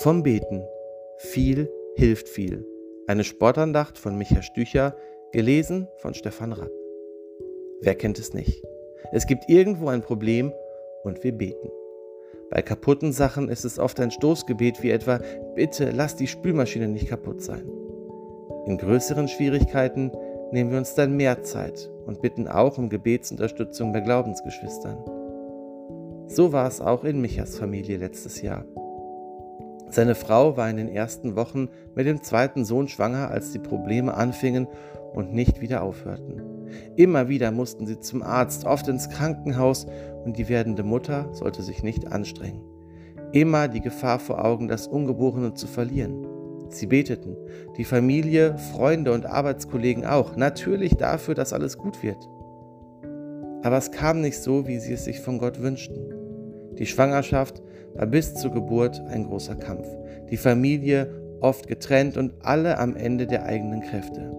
Vom Beten. Viel hilft viel. Eine Sportandacht von Micha Stücher, gelesen von Stefan Rapp. Wer kennt es nicht? Es gibt irgendwo ein Problem und wir beten. Bei kaputten Sachen ist es oft ein Stoßgebet wie etwa Bitte lass die Spülmaschine nicht kaputt sein. In größeren Schwierigkeiten nehmen wir uns dann mehr Zeit und bitten auch um Gebetsunterstützung bei Glaubensgeschwistern. So war es auch in Michas Familie letztes Jahr. Seine Frau war in den ersten Wochen mit dem zweiten Sohn schwanger, als die Probleme anfingen und nicht wieder aufhörten. Immer wieder mussten sie zum Arzt, oft ins Krankenhaus und die werdende Mutter sollte sich nicht anstrengen. Immer die Gefahr vor Augen, das Ungeborene zu verlieren. Sie beteten, die Familie, Freunde und Arbeitskollegen auch, natürlich dafür, dass alles gut wird. Aber es kam nicht so, wie sie es sich von Gott wünschten. Die Schwangerschaft war bis zur Geburt ein großer Kampf. Die Familie oft getrennt und alle am Ende der eigenen Kräfte.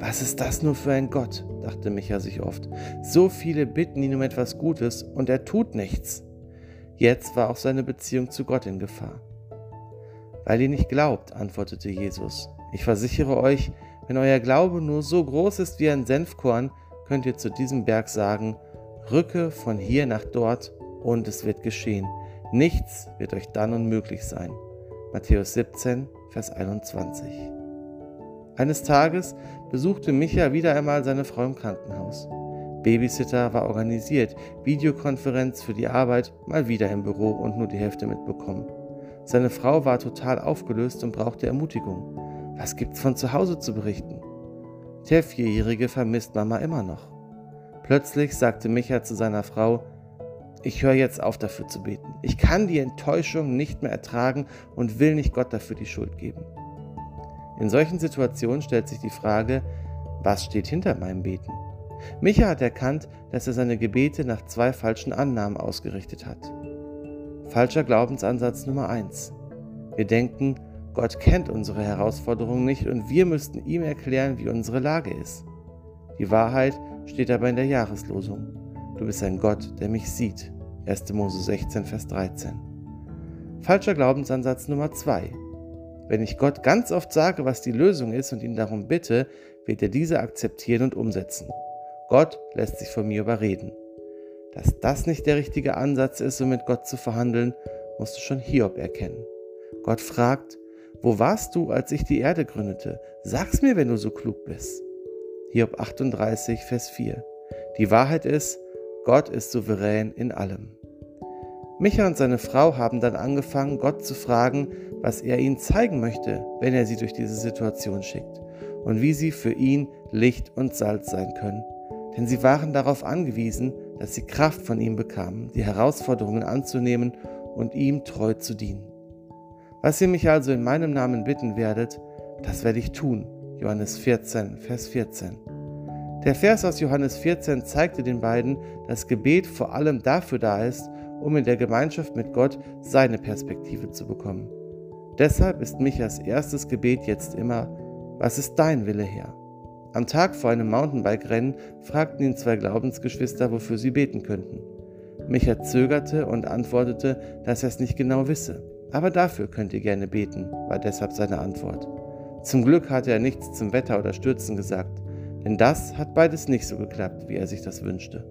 Was ist das nur für ein Gott? dachte Micha sich oft. So viele bitten ihn um etwas Gutes und er tut nichts. Jetzt war auch seine Beziehung zu Gott in Gefahr. Weil ihr nicht glaubt, antwortete Jesus. Ich versichere euch, wenn euer Glaube nur so groß ist wie ein Senfkorn, könnt ihr zu diesem Berg sagen, rücke von hier nach dort und es wird geschehen. Nichts wird euch dann unmöglich sein. Matthäus 17, Vers 21. Eines Tages besuchte Micha wieder einmal seine Frau im Krankenhaus. Babysitter war organisiert, Videokonferenz für die Arbeit, mal wieder im Büro und nur die Hälfte mitbekommen. Seine Frau war total aufgelöst und brauchte Ermutigung. Was gibt's von zu Hause zu berichten? Der Vierjährige vermisst Mama immer noch. Plötzlich sagte Micha zu seiner Frau, ich höre jetzt auf dafür zu beten. Ich kann die Enttäuschung nicht mehr ertragen und will nicht Gott dafür die Schuld geben. In solchen Situationen stellt sich die Frage, was steht hinter meinem Beten? Micha hat erkannt, dass er seine Gebete nach zwei falschen Annahmen ausgerichtet hat. Falscher Glaubensansatz Nummer 1. Wir denken, Gott kennt unsere Herausforderungen nicht und wir müssten ihm erklären, wie unsere Lage ist. Die Wahrheit steht aber in der Jahreslosung. Du bist ein Gott, der mich sieht. 1. Mose 16, Vers 13. Falscher Glaubensansatz Nummer 2. Wenn ich Gott ganz oft sage, was die Lösung ist und ihn darum bitte, wird er diese akzeptieren und umsetzen. Gott lässt sich von mir überreden. Dass das nicht der richtige Ansatz ist, um mit Gott zu verhandeln, musst du schon Hiob erkennen. Gott fragt, wo warst du, als ich die Erde gründete? Sag's mir, wenn du so klug bist. Hiob 38, Vers 4. Die Wahrheit ist, Gott ist souverän in allem. Micha und seine Frau haben dann angefangen, Gott zu fragen, was er ihnen zeigen möchte, wenn er sie durch diese Situation schickt und wie sie für ihn Licht und Salz sein können. Denn sie waren darauf angewiesen, dass sie Kraft von ihm bekamen, die Herausforderungen anzunehmen und ihm treu zu dienen. Was ihr mich also in meinem Namen bitten werdet, das werde ich tun. Johannes 14, Vers 14. Der Vers aus Johannes 14 zeigte den beiden, dass Gebet vor allem dafür da ist, um in der Gemeinschaft mit Gott seine Perspektive zu bekommen. Deshalb ist Michas erstes Gebet jetzt immer, was ist dein Wille Herr? Am Tag vor einem Mountainbike-Rennen fragten ihn zwei Glaubensgeschwister, wofür sie beten könnten. Micha zögerte und antwortete, dass er es nicht genau wisse. Aber dafür könnt ihr gerne beten, war deshalb seine Antwort. Zum Glück hatte er nichts zum Wetter oder Stürzen gesagt denn das hat beides nicht so geklappt, wie er sich das wünschte.